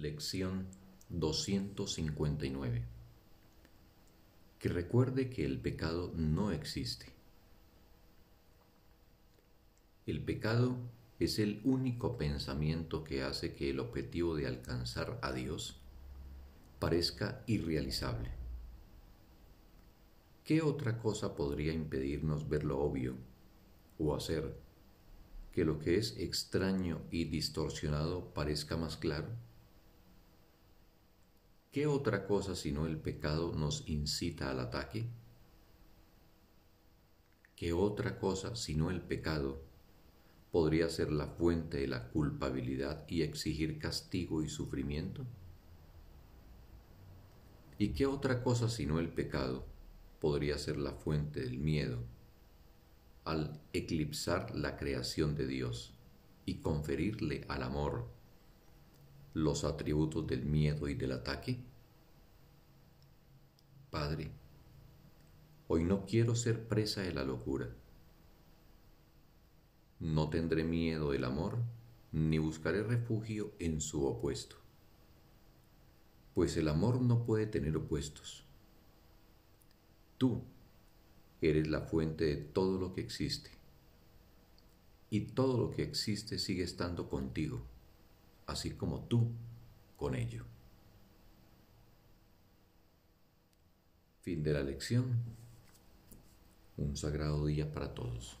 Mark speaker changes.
Speaker 1: Lección 259. Que recuerde que el pecado no existe. El pecado es el único pensamiento que hace que el objetivo de alcanzar a Dios parezca irrealizable. ¿Qué otra cosa podría impedirnos ver lo obvio o hacer que lo que es extraño y distorsionado parezca más claro? ¿Qué otra cosa sino el pecado nos incita al ataque? ¿Qué otra cosa sino el pecado podría ser la fuente de la culpabilidad y exigir castigo y sufrimiento? ¿Y qué otra cosa sino el pecado podría ser la fuente del miedo al eclipsar la creación de Dios y conferirle al amor los atributos del miedo y del ataque? Padre, hoy no quiero ser presa de la locura. No tendré miedo del amor, ni buscaré refugio en su opuesto. Pues el amor no puede tener opuestos. Tú eres la fuente de todo lo que existe. Y todo lo que existe sigue estando contigo, así como tú con ello. Fin de la lección. Un sagrado día para todos.